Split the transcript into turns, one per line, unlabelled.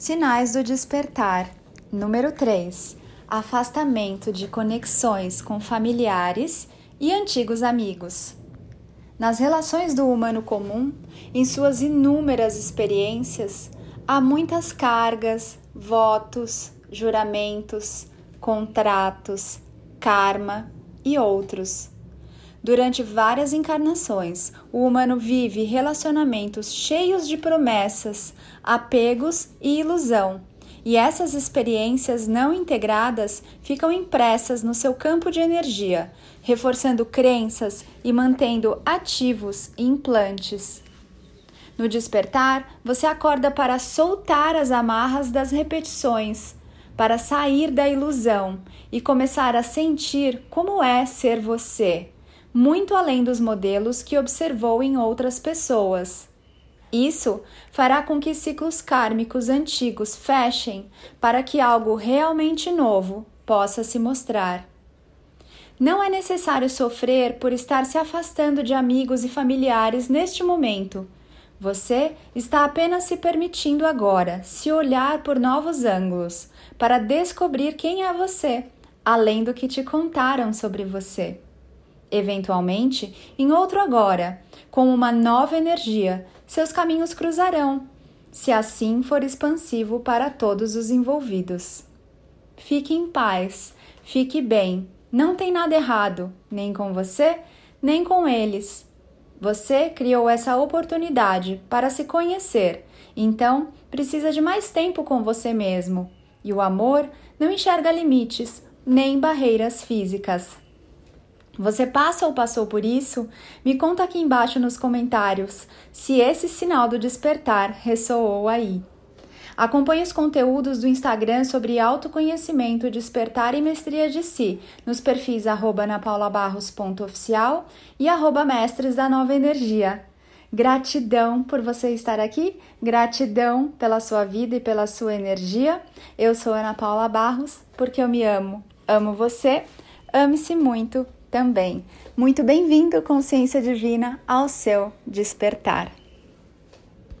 Sinais do despertar. Número 3. Afastamento de conexões com familiares e antigos amigos. Nas relações do humano comum, em suas inúmeras experiências, há muitas cargas, votos, juramentos, contratos, karma e outros. Durante várias encarnações, o humano vive relacionamentos cheios de promessas, apegos e ilusão, e essas experiências não integradas ficam impressas no seu campo de energia, reforçando crenças e mantendo ativos implantes. No despertar, você acorda para soltar as amarras das repetições, para sair da ilusão e começar a sentir como é ser você muito além dos modelos que observou em outras pessoas. Isso fará com que ciclos kármicos antigos fechem para que algo realmente novo possa se mostrar. Não é necessário sofrer por estar se afastando de amigos e familiares neste momento. Você está apenas se permitindo agora se olhar por novos ângulos para descobrir quem é você, além do que te contaram sobre você eventualmente, em outro agora, com uma nova energia, seus caminhos cruzarão, se assim for expansivo para todos os envolvidos. Fique em paz, fique bem, não tem nada errado, nem com você, nem com eles. Você criou essa oportunidade para se conhecer, então precisa de mais tempo com você mesmo. E o amor não enxerga limites, nem barreiras físicas. Você passa ou passou por isso? Me conta aqui embaixo nos comentários se esse sinal do despertar ressoou aí. Acompanhe os conteúdos do Instagram sobre autoconhecimento, despertar e mestria de si nos perfis arroba napaulabarros.oficial e arroba mestres da nova energia. Gratidão por você estar aqui, gratidão pela sua vida e pela sua energia. Eu sou Ana Paula Barros porque eu me amo. Amo você, ame-se muito também. Muito bem-vindo, consciência divina, ao seu despertar.